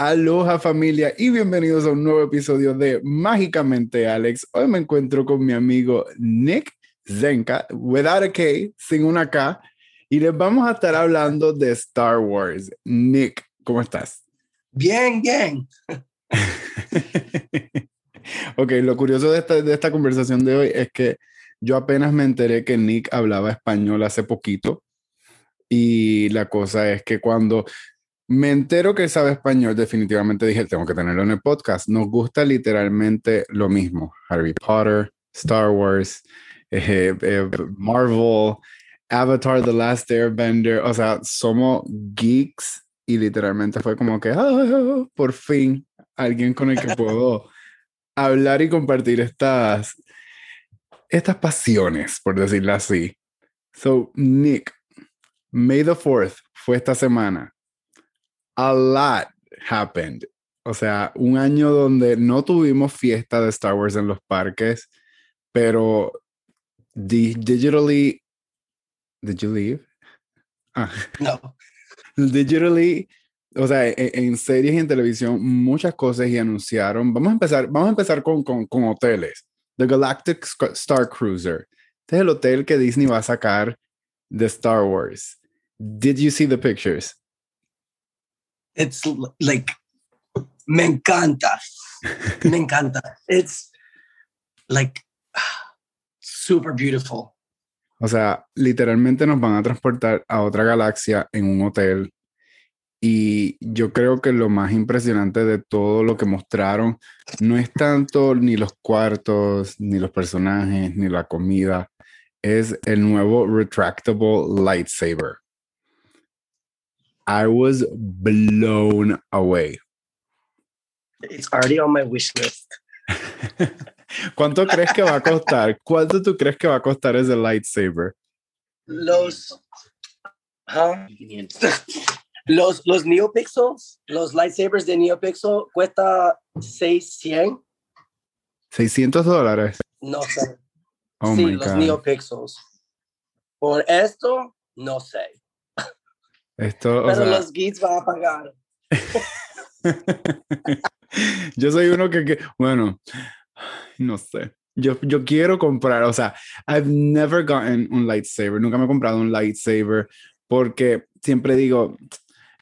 Aloha familia y bienvenidos a un nuevo episodio de Mágicamente Alex. Hoy me encuentro con mi amigo Nick Zenka, without a K, sin una K, y les vamos a estar hablando de Star Wars. Nick, ¿cómo estás? Bien, bien. ok, lo curioso de esta, de esta conversación de hoy es que yo apenas me enteré que Nick hablaba español hace poquito. Y la cosa es que cuando me entero que sabe español, definitivamente dije, tengo que tenerlo en el podcast. Nos gusta literalmente lo mismo. Harry Potter, Star Wars, eh, eh, Marvel, Avatar, The Last Airbender. O sea, somos geeks y literalmente fue como que, ah, por fin, alguien con el que puedo hablar y compartir estas, estas pasiones, por decirlo así. So, Nick, May the 4th fue esta semana a lot happened. O sea, un año donde no tuvimos fiesta de Star Wars en los parques, pero digitally. Did you leave? Ah. No. Digitally, o sea, en, en, series y en televisión, muchas cosas y anunciaron. Vamos a empezar, vamos a empezar con, con, con hoteles. The Galactic Star Cruiser. Este es el hotel que Disney va a sacar de Star Wars. Did you see the pictures? It's like me encanta. Me encanta. It's like super beautiful. O sea literalmente nos van a transportar a otra galaxia en un hotel. Y yo creo que lo más impresionante de todo lo que mostraron no es tanto ni los cuartos, ni los personajes, ni la comida, es el nuevo retractable lightsaber. I was blown away. It's already on my wish list. ¿Cuánto crees que va a costar? ¿Cuánto tú crees que va a costar ese lightsaber? Los. Huh? los, los NeoPixels, los lightsabers de NeoPixel cuesta 600. 600 dólares. No sé. Oh sí, my los God. NeoPixels. Por esto, no sé. Esto, o Pero sea, los geeks van a pagar. yo soy uno que, que, bueno, no sé. Yo, yo quiero comprar, o sea, I've never gotten un lightsaber, nunca me he comprado un lightsaber porque siempre digo,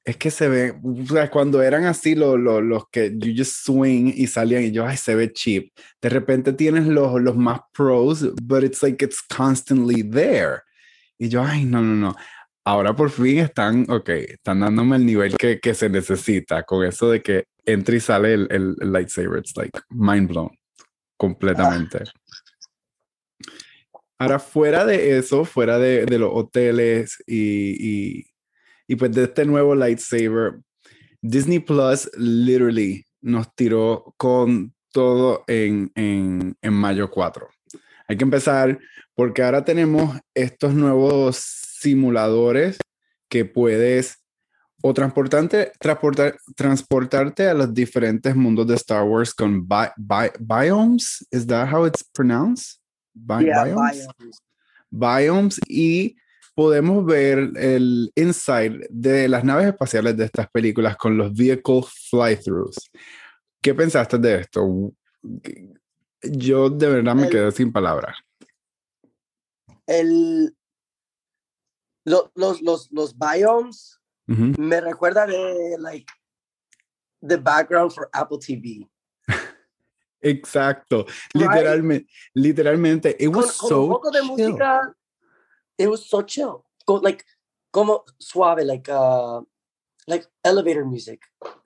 es que se ve, o sea, cuando eran así los, los, los que you just swing y salían y yo, ay, se ve cheap. De repente tienes los, los más pros, but it's like it's constantly there. Y yo, ay, no, no, no. Ahora por fin están, ok, están dándome el nivel que, que se necesita con eso de que entra y sale el, el, el lightsaber. It's like mind blown completamente. Ahora, fuera de eso, fuera de, de los hoteles y, y, y, pues de este nuevo lightsaber, Disney Plus literally nos tiró con todo en, en, en mayo 4. Hay que empezar porque ahora tenemos estos nuevos simuladores que puedes o transportarte, transportar, transportarte a los diferentes mundos de Star Wars con bi, bi, biomes. Is that how it's pronounced? Bi yeah, biomes? biomes. Biomes y podemos ver el inside de las naves espaciales de estas películas con los vehicle fly-throughs. ¿Qué pensaste de esto? Yo de verdad me el, quedé sin palabras. El, lo, los, los, los biomes me recuerda de like the background for Apple TV. Exacto, right? literalmente, literalmente, it was con, so con un poco de chill. música, it was so chill, con, like como suave, like uh, like elevator music,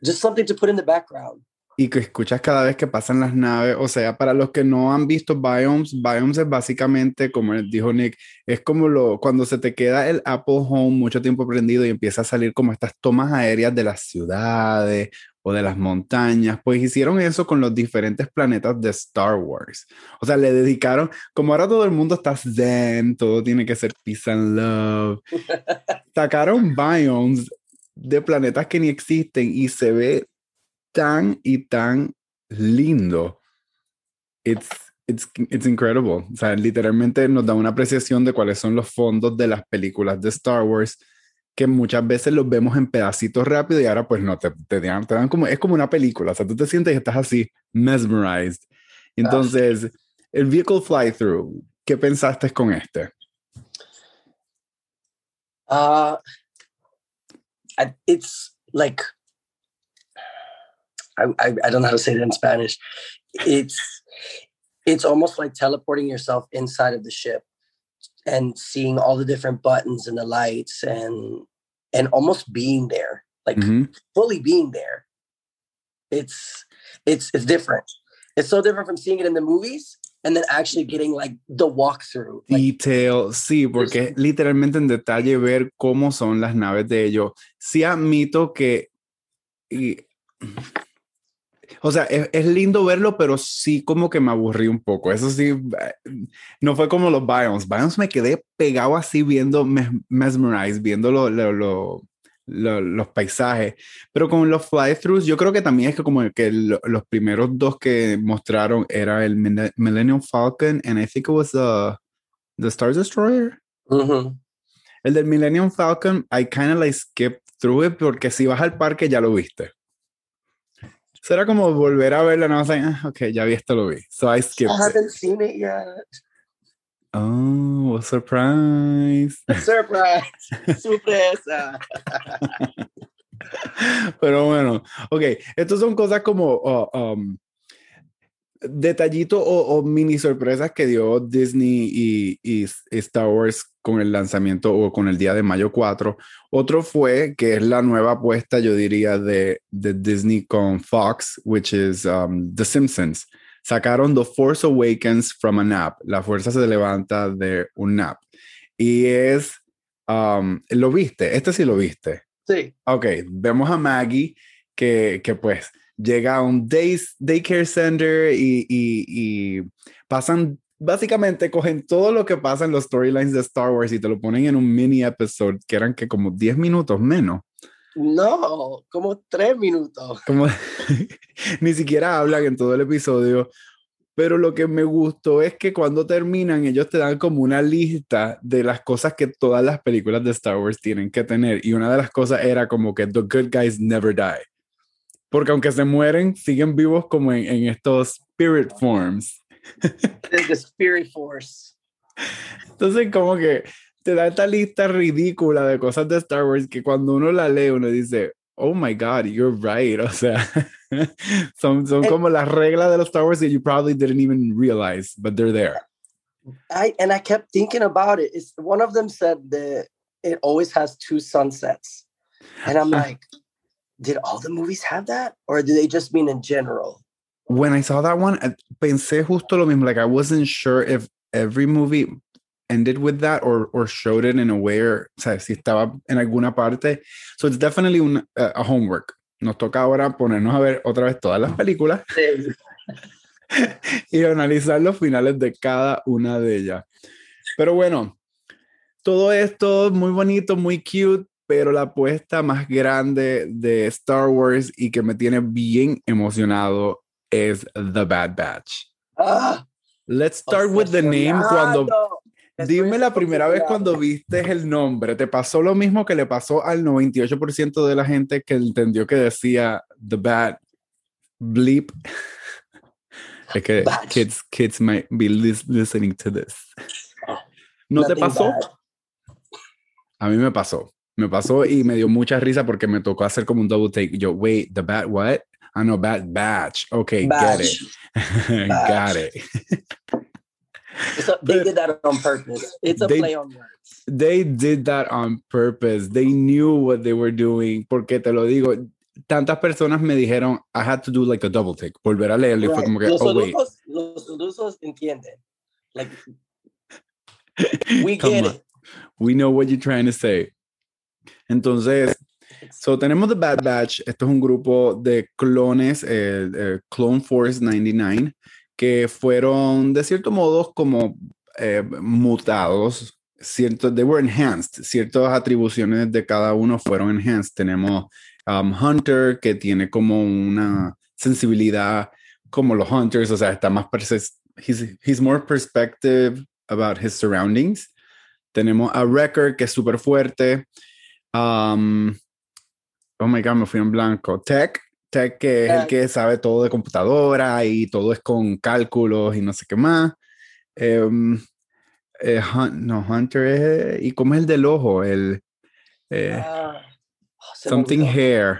just something to put in the background. Y que escuchas cada vez que pasan las naves. O sea, para los que no han visto Biomes, Biomes es básicamente, como dijo Nick, es como lo, cuando se te queda el Apple Home mucho tiempo prendido y empieza a salir como estas tomas aéreas de las ciudades o de las montañas, pues hicieron eso con los diferentes planetas de Star Wars. O sea, le dedicaron, como ahora todo el mundo está zen, todo tiene que ser peace and love, sacaron biomes de planetas que ni existen y se ve tan y tan lindo. It's, it's, it's incredible. O sea, literalmente nos da una apreciación de cuáles son los fondos de las películas de Star Wars. que muchas veces los vemos en pedacitos rápido y ahora pues no, te, te, dan, te dan como, es como una película, o sea, tú te sientes y estás así, mesmerized. Entonces, el vehicle fly-through, ¿qué pensaste con este? Uh, it's like, I, I, I don't know how to say it in Spanish. It's, it's almost like teleporting yourself inside of the ship and seeing all the different buttons and the lights and and almost being there like mm-hmm. fully being there it's it's it's different it's so different from seeing it in the movies and then actually getting like the walkthrough like, detail sí porque literalmente en detalle ver cómo son las naves de ellos sí admito que y, o sea, es, es, lindo verlo, pero sí como que me aburrí un poco. Eso sí, no fue como los Biomes. Biomes me quedé pegado así viendo, mesmerized, viendo lo, lo, lo, los paisajes. Pero con los fly-throughs, yo creo que también es que como que los primeros dos que mostraron era el Millennium Falcon and I think it was the, the Star Destroyer. El del Millennium Falcon, I kind of like skipped through it porque si vas al parque ya lo viste. Será como volver a verla, no sé, ah, ok, ya vi esto, lo vi. So I skipped I haven't it. seen it yet. Oh, surprise. Surprise. Sorpresa. Pero bueno, ok, estas son cosas como uh, um, detallito o, o, mini sorpresas que dio Disney y, y, Star Wars con el lanzamiento o con el día de mayo 4. Otro fue que es la nueva apuesta, yo diría, de, de Disney con Fox, which is um, The Simpsons. Sacaron The Force Awakens from a nap. La fuerza se levanta de un nap. Y es, um, ¿lo viste? Este sí lo viste. Sí. Ok, vemos a Maggie que, que pues llega a un day, daycare center y, y, y, pasan, básicamente cogen todo lo que pasa en los storylines de Star Wars y te lo ponen en un mini episode que eran que como 10 minutos menos. No, como 3 minutos. Como, ni siquiera hablan en todo el episodio. Pero lo que me gustó es que cuando terminan, ellos te dan como una lista de las cosas que todas las películas de Star Wars tienen que tener. Y una de las cosas era como que the good guys never die porque aunque se mueren, siguen vivos como en, en estos spirit forms. The spirit force. Entonces, como que te da esta lista ridícula de cosas de Star Wars que cuando uno la lee, uno dice, oh my God, you're right. O sea, son, son como las reglas de los Star Wars that you probably didn't even realize, but they're there. I and I kept thinking about it. It's one of them said that it always has two sunsets, and I'm like, did all the movies have that or do they just mean in general when i saw that one pensé justo lo mismo like i wasn't sure if every movie ended with that or or showed it in a way or o sea, si estaba en alguna parte. So it's definitely un, uh, a homework. Nos toca ahora ponernos a ver otra vez todas las películas sí. y analizar los finales de cada una de ellas. Pero bueno todo esto muy bonito muy cute pero la apuesta más grande de Star Wars y que me tiene bien emocionado es The Bad Batch. Ah, Let's start with the name. Cuando, dime la primera vez cuando viste el nombre, ¿te pasó lo mismo que le pasó al 98% de la gente que entendió que decía The Bad Bleep? es que kids, kids might be listening to this. ¿No te pasó? A mí me pasó. Me pasó y me dio mucha risa porque me tocó hacer como un double take. Yo, wait, the bat what? I know, bat batch. Okay, batch. get it. Got it. They did that on purpose. It's a they, play on words. They did that on purpose. They knew what they were doing. Porque te lo digo, tantas personas me dijeron, I had to do like a double take. Volver a leerlo right. fue como que, los oh, wait. Los entienden. Like, we get it. We know what you're trying to say. Entonces, so, tenemos The Bad Batch. Esto es un grupo de clones, eh, eh, Clone Force 99, que fueron de cierto modo como eh, mutados. Cierto, they were enhanced. Ciertas atribuciones de cada uno fueron enhanced. Tenemos um, Hunter, que tiene como una sensibilidad como los Hunters, o sea, está más. He's, he's more perspective about his surroundings. Tenemos a Wrecker, que es súper fuerte. Um, oh my God, me fui en blanco. Tech, Tech que es el que sabe todo de computadora y todo es con cálculos y no sé qué más. Um, eh, no, Hunter es... ¿Y cómo es el del ojo? El... Eh, uh, something hair.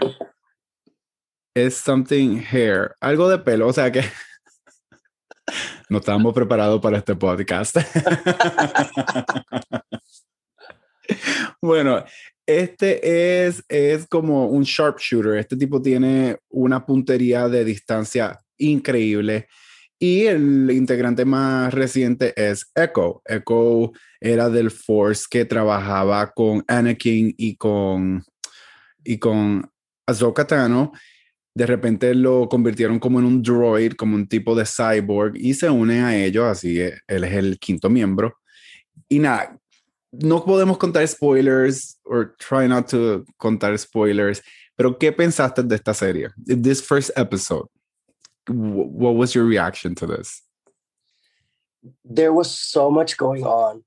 Es something hair. Algo de pelo. O sea que... no estábamos preparados para este podcast. bueno, este es, es como un sharpshooter. Este tipo tiene una puntería de distancia increíble. Y el integrante más reciente es Echo. Echo era del Force que trabajaba con Anakin y con, y con Ahsoka Tano. De repente lo convirtieron como en un droid, como un tipo de cyborg, y se une a ellos, así él es el quinto miembro. Y nada, no podemos contar spoilers, or try not to contar spoilers, pero ¿qué pensaste de esta serie? This first episode what was your reaction to this? There was so much going on.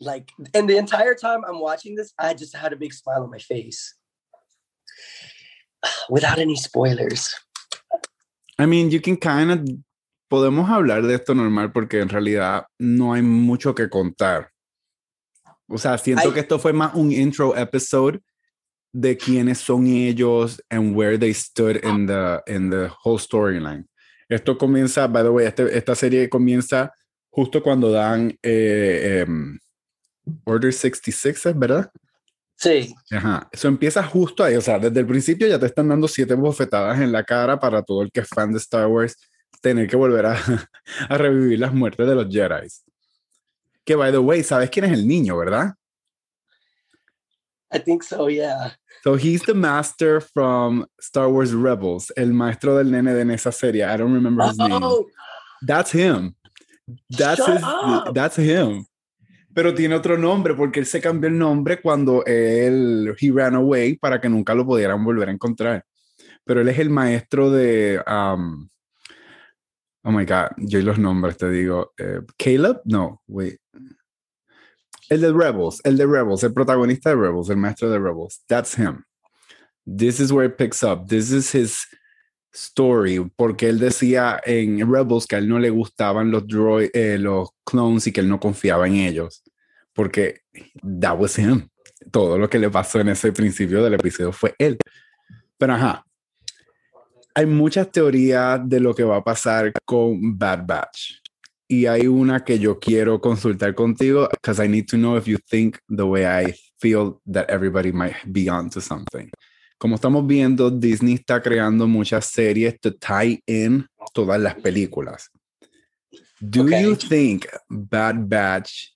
Like, and the entire time I'm watching this, I just had a big smile on my face without any spoilers. I mean, you can kind of. Podemos hablar de esto normal porque en realidad no hay mucho que contar. O sea, siento que esto fue más un intro episode de quiénes son ellos and where they stood in the, in the whole storyline. Esto comienza, by the way, este, esta serie comienza justo cuando dan eh, um, Order 66, ¿verdad? Sí. Ajá. Eso empieza justo ahí. O sea, desde el principio ya te están dando siete bofetadas en la cara para todo el que es fan de Star Wars tener que volver a, a revivir las muertes de los Jedi. Que, by the way, ¿sabes quién es el niño, verdad? I think so, yeah. So he's the master from Star Wars Rebels, el maestro del nene de esa serie. I don't remember his name. Oh. That's him. That's his, that's him. Pero tiene otro nombre porque él se cambió el nombre cuando él he ran away para que nunca lo pudieran volver a encontrar. Pero él es el maestro de um, Oh my god, yo y los nombres te digo. Eh, Caleb? No, wait. El de Rebels, el de Rebels, el protagonista de Rebels, el maestro de Rebels. That's him. This is where it picks up. This is his story, porque él decía en Rebels que a él no le gustaban los droid, eh, los clones y que él no confiaba en ellos, porque that was him. Todo lo que le pasó en ese principio del episodio fue él. Pero ajá, hay muchas teorías de lo que va a pasar con Bad Batch y hay una que yo quiero consultar contigo because I need to know if you think the way I feel that everybody might be onto something. Como estamos viendo, Disney está creando muchas series to tie in todas las películas. Do okay. you think Bad Batch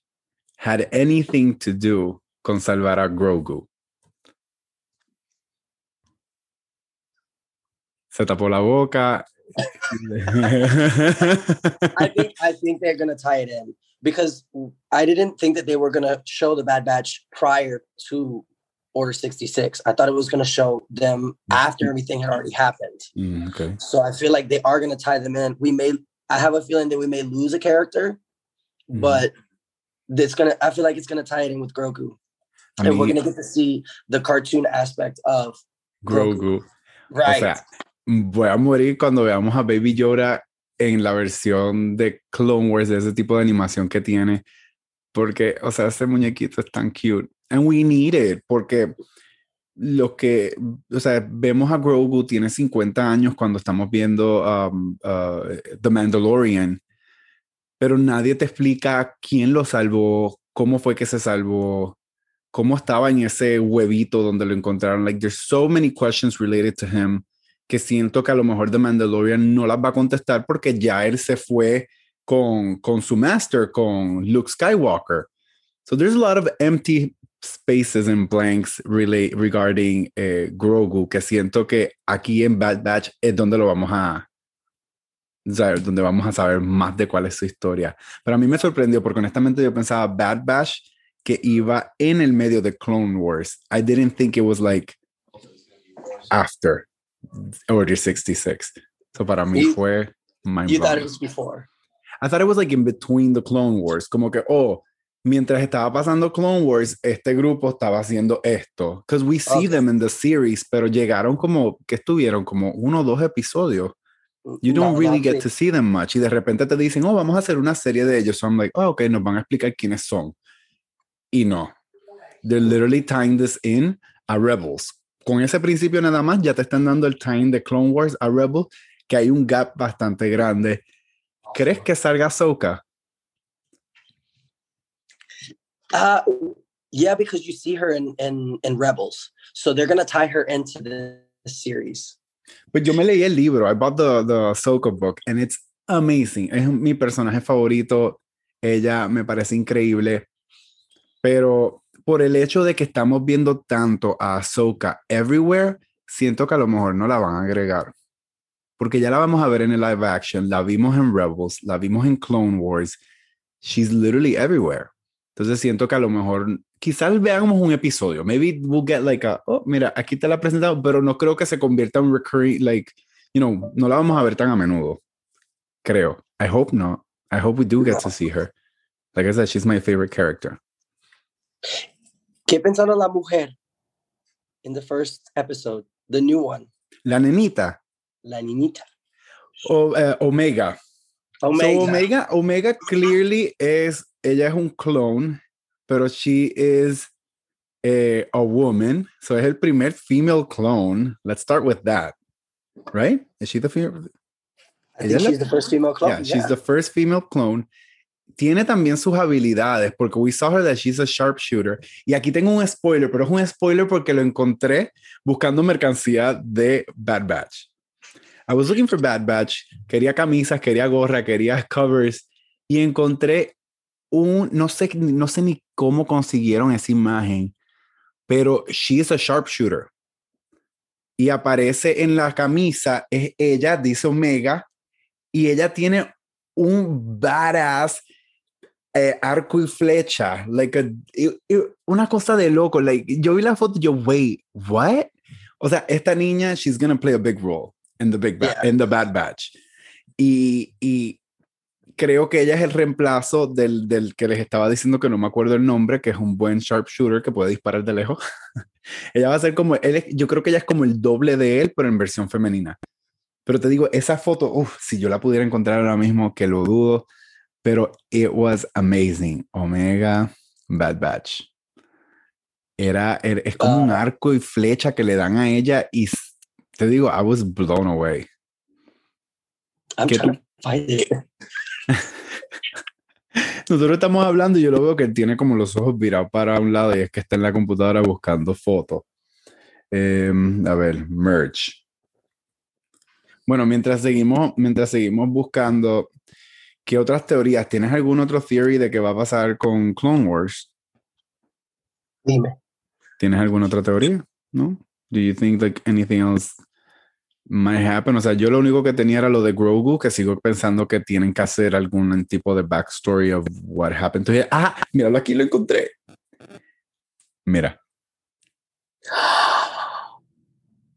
had anything to do con salvar a Grogu? Se tapó la boca I think I think they're gonna tie it in because I didn't think that they were gonna show the Bad Batch prior to Order 66. I thought it was gonna show them after everything had already happened. Mm, okay. So I feel like they are gonna tie them in. We may I have a feeling that we may lose a character, mm. but it's gonna I feel like it's gonna tie it in with Grogu. I mean, and we're gonna get to see the cartoon aspect of Grogu. Grogu. Right. Voy a morir cuando veamos a Baby Yoda en la versión de Clone Wars, de ese tipo de animación que tiene. Porque, o sea, ese muñequito es tan cute. And we need it, porque lo que, o sea, vemos a Grogu, tiene 50 años cuando estamos viendo um, uh, The Mandalorian, pero nadie te explica quién lo salvó, cómo fue que se salvó, cómo estaba en ese huevito donde lo encontraron. Like, there's so many questions related to him que siento que a lo mejor The Mandalorian no las va a contestar porque ya él se fue con, con su master, con Luke Skywalker. So there's a lot of empty spaces and blanks really regarding eh, Grogu que siento que aquí en Bad Batch es donde lo vamos a donde vamos a saber más de cuál es su historia. Pero a mí me sorprendió porque honestamente yo pensaba Bad Batch que iba en el medio de Clone Wars. I didn't think it was like after. Order 66. So para mí fue mind You thought it was before. I thought it was like in between the Clone Wars. Como que, oh, mientras estaba pasando Clone Wars, este grupo estaba haciendo esto. Because we see Okay. them in the series, pero llegaron como, que estuvieron como uno o dos episodios. You don't No, really no, get sí. to see them much. Y de repente te dicen, oh, vamos a hacer una serie de ellos. So I'm like, oh, ok, nos van a explicar quiénes son. Y no. They're literally tying this in a Rebels. Con ese principio nada más, ya te están dando el time de Clone Wars a Rebels, que hay un gap bastante grande. ¿Crees que salga Ahsoka? Uh, yeah, because you see her in, in, in Rebels. So they're going to tie her into the series. Pues yo me leí el libro. I bought the, the Ahsoka book and it's amazing. Es mi personaje favorito. Ella me parece increíble. Pero por el hecho de que estamos viendo tanto a Ahsoka everywhere, siento que a lo mejor no la van a agregar. Porque ya la vamos a ver en el live action, la vimos en Rebels, la vimos en Clone Wars. She's literally everywhere. Entonces siento que a lo mejor quizás veamos un episodio. Maybe we'll get like a, oh, mira, aquí te la he presentado, pero no creo que se convierta en recurring, like, you know, no la vamos a ver tan a menudo. Creo. I hope not. I hope we do get to see her. Like I said, she's my favorite character. ¿Qué pensaron la mujer in the first episode? The new one, La nenita, la niñita. o, eh, Omega. Omega. So Omega, Omega clearly es, ella es un clone, pero she is a, a woman. So es el primer female clone. Let's start with that. Right? Is she the female? I think ella la- she's the first female clone. yeah, she's the first female clone. Tiene también sus habilidades, porque we saw her that she's a sharpshooter. Y aquí tengo un spoiler, pero es un spoiler porque lo encontré buscando mercancía de Bad Batch. I was looking for Bad Batch, quería camisas, quería gorra, quería covers, y encontré un, no sé, no sé ni cómo consiguieron esa imagen, pero she is a sharpshooter. Y aparece en la camisa, es ella, dice Omega, y ella tiene un badass eh, arco y flecha, like a- y- y una cosa de loco. Like, yo vi la foto, yo, wait, what? O sea, esta niña, she's gonna play a big role in the big Yeah. in the Bad Batch. Y, y creo que ella es el reemplazo del, del que les estaba diciendo que no me acuerdo el nombre, que es un buen sharpshooter que puede disparar de lejos. ella va a ser como, él es- yo creo que ella es como el doble de él, pero en versión femenina. Pero te digo, esa foto, uf, si yo la pudiera encontrar ahora mismo, que lo dudo, pero it was amazing. Omega Bad Batch. Era, era- es como un arco y flecha que le dan a ella y te digo, I was blown away. I'm trying to find it. Nosotros estamos hablando y yo lo veo que tiene como los ojos virados para un lado y es que está en la computadora buscando fotos. Em, a ver, merch. Bueno, mientras seguimos, mientras seguimos buscando, ¿qué otras teorías? ¿Tienes algún otro theory de qué va a pasar con Clone Wars? Dime. ¿Tienes alguna otra teoría? ¿No? Do you think like anything else might happen? O sea, yo lo único que tenía era lo de Grogu, que sigo pensando que tienen que hacer algún tipo de backstory of what happened. Entonces, ah, míralo aquí, lo encontré. Mira,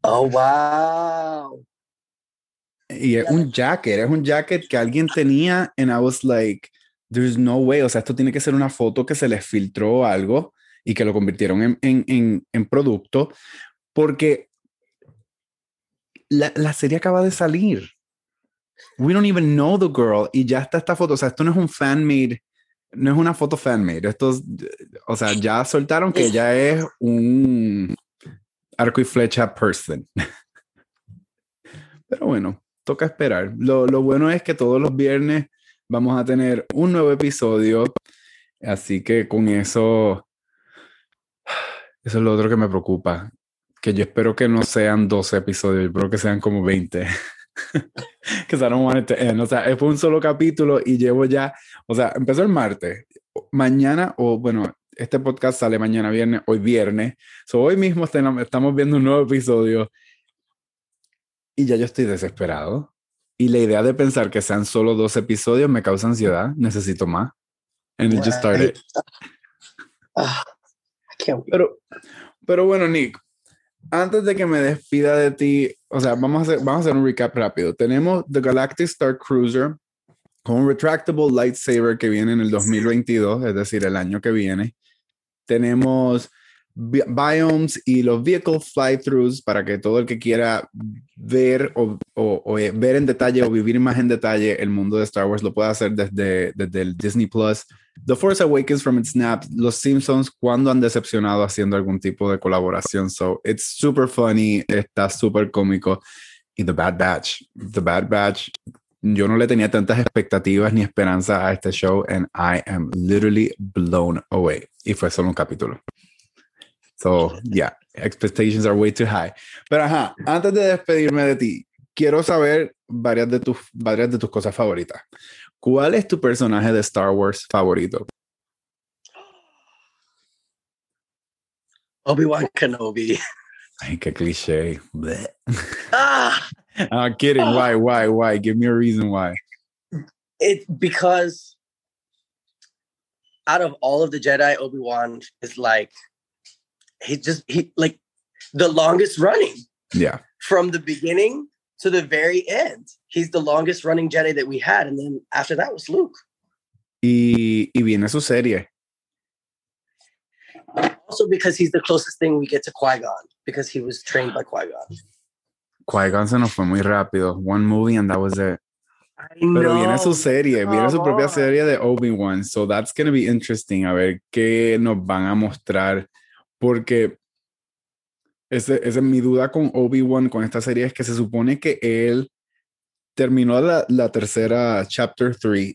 Oh, wow. Y es un jacket, es un jacket que alguien tenía, and I was like, there's no way. O sea, esto tiene que ser una foto que se les filtró algo y que lo convirtieron en, en, en, en producto, porque la, la serie acaba de salir. We don't even know the girl y ya está esta foto. O sea, esto no es un fan made, no es una foto fan made. Esto es, o sea, ya soltaron que ella es un arco y flecha person. Pero bueno, toca esperar. Lo, lo bueno es que todos los viernes vamos a tener un nuevo episodio. Así que con eso, eso es lo otro que me preocupa. Que yo espero que no sean 12 episodios, yo espero que sean como 20. que I don't want. O sea, fue un solo capítulo y llevo ya, o sea, empezó el martes. Mañana, o bueno, este podcast sale mañana viernes, hoy viernes. So, hoy mismo estamos viendo un nuevo episodio y ya yo estoy desesperado. Y la idea de pensar que sean solo dos episodios me causa ansiedad. Necesito más. And it just started. Ah. Pero, pero bueno, Nick, antes de que me despida de ti, o sea, vamos a hacer, vamos a hacer un recap rápido. Tenemos The Galactic Star Cruiser, con un retractable lightsaber que viene en el 2022, es decir, el año que viene. Tenemos biomes y los vehicle fly-throughs para que todo el que quiera ver o, eh, ver en detalle o vivir más en detalle el mundo de Star Wars lo pueda hacer desde, desde el Disney Plus. The Force Awakens from its snap. Los Simpsons cuando han decepcionado haciendo algún tipo de colaboración. So it's super funny, está súper cómico. Y The Bad Batch. The Bad Batch. Yo no le tenía tantas expectativas ni esperanza a este show and I am literally blown away. Y fue solo un capítulo. So, yeah, expectations are way too high. Pero ajá, antes de despedirme de ti, quiero saber varias de tus, varias de tus cosas favoritas. ¿Cuál es tu personaje de Star Wars favorito? Obi-Wan Kenobi. Ay, qué cliché. Ah, I'm kidding. Why? Why? Why? Give me a reason why. It because out of all of the Jedi, Obi-Wan is like he just he like the longest running. Yeah. From the beginning to the very end. He's the longest running Jedi that we had. And then after that was Luke. Y, y viene su serie. Also because he's the closest thing we get to Qui-Gon because he was trained by Qui-Gon. Qui-Gon se nos fue muy rápido. One movie and that was it. Pero viene su serie, viene su propia serie de Obi-Wan. So that's going to be interesting. A ver qué nos van a mostrar porque esa es mi duda con Obi-Wan, con esta serie, es que se supone que él terminó la, la tercera chapter 3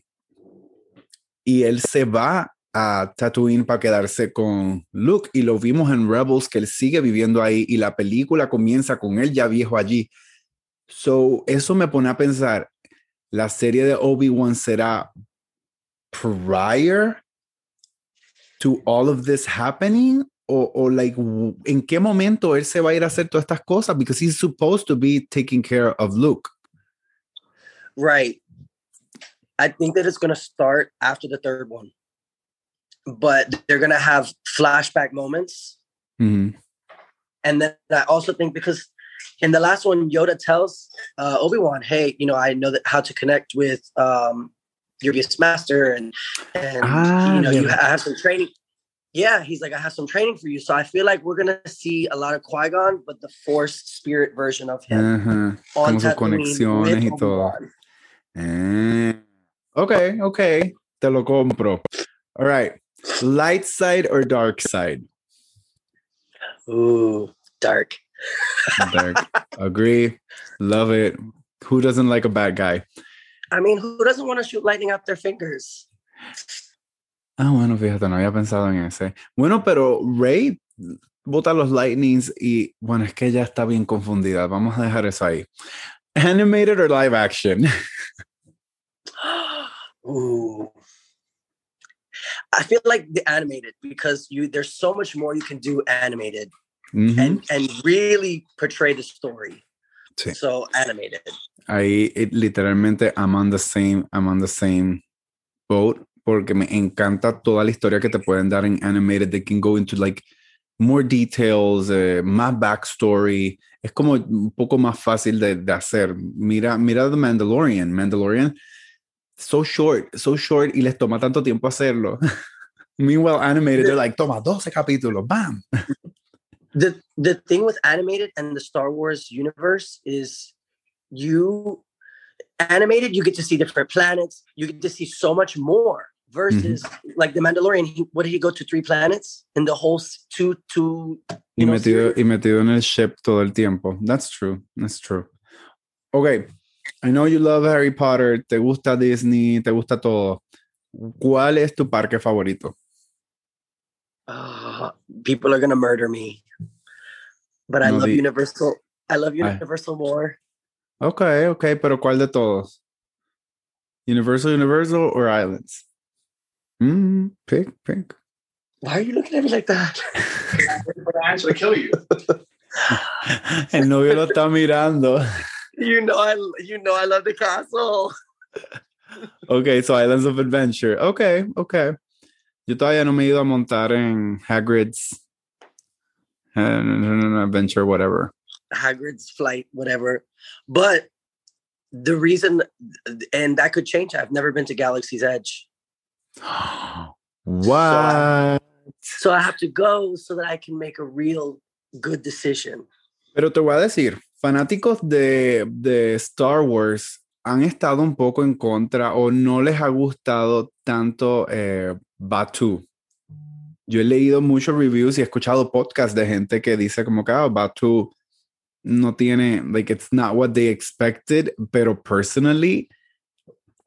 y él se va a Tatooine para quedarse con Luke y lo vimos en Rebels que él sigue viviendo ahí y la película comienza con él ya viejo allí. So, eso me pone a pensar, la serie de Obi-Wan será prior to all of this happening o, o like en qué momento él se va a ir a hacer todas estas cosas because he's supposed to be taking care of Luke. Right. I think that it's going to start after the third one. But they're going to have flashback moments. Mm-hmm. And then I also think because in the last one, Yoda tells uh, Obi Wan, "Hey, you know, I know that how to connect with um, your master, and and ah, you know, yeah. you have some training." Yeah, he's like, I have some training for you. So I feel like we're gonna see a lot of Qui Gon, but the Force spirit version of him. Uh-huh. On conexiones y todo. Eh. Okay, okay, te lo compro. All right, light side or dark side? Ooh, dark. dark. Agree. Love it. Who doesn't like a bad guy? I mean, who doesn't want to shoot lightning out their fingers? Ah, bueno, fíjate, no había pensado en ese. Bueno, pero Ray bota los lightnings y bueno, es que ella está bien confundida. Vamos a dejar eso ahí. Animated or live action? Ooh. I feel like the animated because you there's so much more you can do animated and and really portray the story. Sí. So animated. Ahí it, literalmente I'm on the same I'm on the same boat porque me encanta toda la historia que te pueden dar en animated. They can go into like more details, eh, más backstory. Es como un poco más fácil de, de, hacer. Mira, mira The Mandalorian. Mandalorian, so short, so short y les toma tanto tiempo hacerlo. Meanwhile, animated, they're like, toma 12 capítulos, bam. The, the thing with animated and the Star Wars universe is you animated, you get to see different planets, you get to see so much more versus mm-hmm. like the Mandalorian. He, what did he go to three planets in the whole two two? Y metido, y metido en el ship todo el tiempo. That's true. That's true. Okay, I know you love Harry Potter. Te gusta Disney. Te gusta todo. ¿Cuál es tu parque favorito? Uh, people are gonna murder me, but I love Universal. I love Universal more. Okay, okay, pero ¿cuál de todos? Universal, Universal, or Islands? Mm, pink, pick. Why are you looking at me like that? for the answer to kill you. El novio lo está mirando. You know I you know I love the castle. okay, so Islands of Adventure. Okay, okay. Yo todavía no me he ido a montar en Hagrid's uh, adventure, whatever. Hagrid's flight, whatever. But the reason, and that could change. I've never been to Galaxy's Edge. What? So I have to go so that I can make a real good decision. Pero te voy a decir, fanáticos de, de Star Wars han estado un poco en contra o no les ha gustado tanto eh, Batu. Yo he leído muchos reviews y he escuchado podcasts de gente que dice como que oh, Batu no tiene, like it's not what they expected, pero personally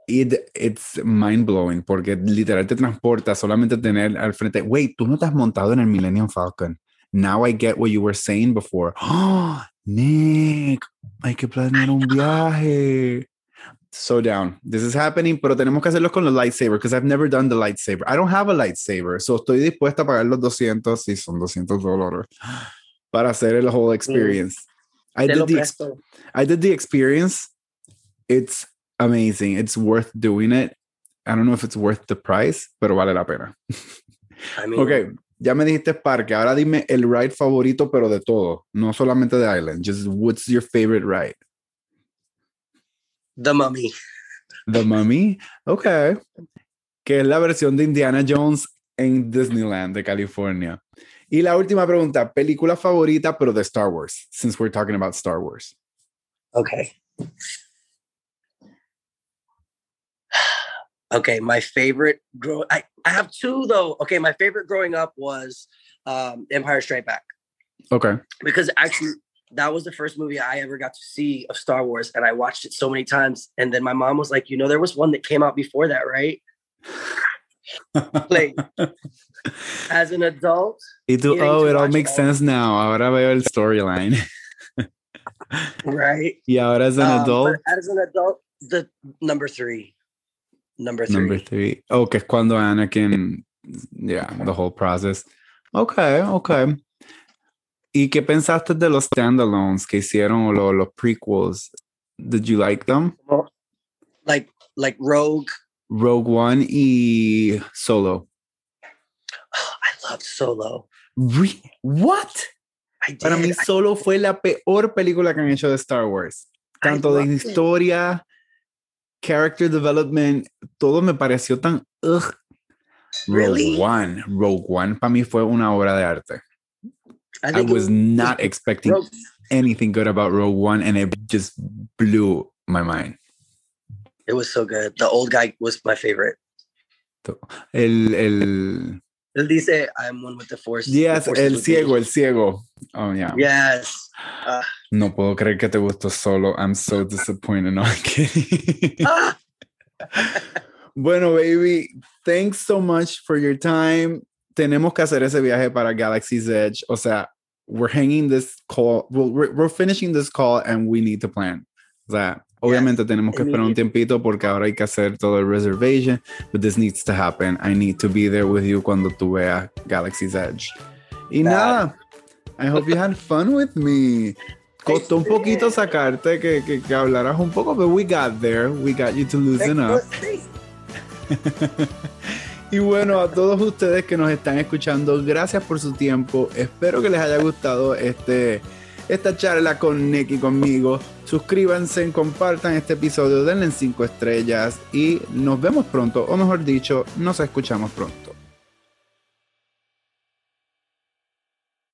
it, it's mind blowing porque literal te transporta solamente tener al frente, wait, tú no te has montado en el Millennium Falcon. Now I get what you were saying before. Oh, Nick, hay que planear un viaje. So down. This is happening, pero tenemos que hacerlo con los lightsaber because I've never done the lightsaber. I don't have a lightsaber, so estoy dispuesta a pagar los 200, si son 200 dólares, para hacer el whole experience. I did, the. I did the experience. It's amazing. It's worth doing it. I don't know if it's worth the price, pero vale la pena. I mean, Ok, ya me dijiste parque. Ahora dime el ride favorito, pero de todo. No solamente de Island. Just what's your favorite ride? The Mummy. The Mummy. Ok. Que es la versión de Indiana Jones en Disneyland de California. Y la última pregunta, película favorita, pero de Star Wars, since we're talking about Star Wars. Okay. Okay, my favorite grow I, I have two though. Okay, my favorite growing up was um Empire Straight Back Ok. because actually that was the first movie I ever got to see of Star Wars and I watched it so many times and then my mom was like, "You know there was one that came out before that, right?" Like as an adult, getting oh, it all makes all- sense now. Ahora veo el storyline. right? Yeah, ahora as an Um, adult. as an adult, the number 3. Number 3. Number three. Oh, que es cuando Anakin, yeah, the whole process. Okay, okay. ¿Y qué pensaste de los standalones que hicieron o lo- los prequels? Did you like them? Like like Rogue Rogue One y Solo. I loved Solo. Re- What? I did. Para mí I- Solo fue la peor película que han hecho de Star Wars. I Tanto de it. historia, character development, todo me pareció tan... ugh. Really? Rogue One. Rogue One para mí fue una obra de arte. I I think it was not it- expecting Rogue, anything good about Rogue One, and it just blew my mind. it was so good. The old guy was my favorite. El, el, Él dice, I'm one with the force. the yes, is el ciego, el ciego. Oh, yeah. Yes. Uh, No puedo creer que te gustó solo. I'm so disappointed. No, I'm kidding. ah, bueno, baby, thanks so much for your time. Tenemos que hacer ese viaje para Galaxy's Edge. O sea, we're hanging this call. Well, we're, we're finishing this call and we need to plan. Sea, obviamente tenemos que esperar un tiempito porque ahora hay que hacer todo el reservation, but this needs to happen. I need to be there with you cuando tú veas Galaxy's Edge. Y nada, I hope you had fun with me. Costó un poquito sacarte que, que, que hablaras un poco, but we got there. We got you to loosen up. Y bueno, a todos ustedes que nos están escuchando, gracias por su tiempo. Espero que les haya gustado este, esta charla con Nick y conmigo. Suscríbanse, compartan este episodio, denle 5 estrellas y nos vemos pronto, o mejor dicho, nos escuchamos pronto.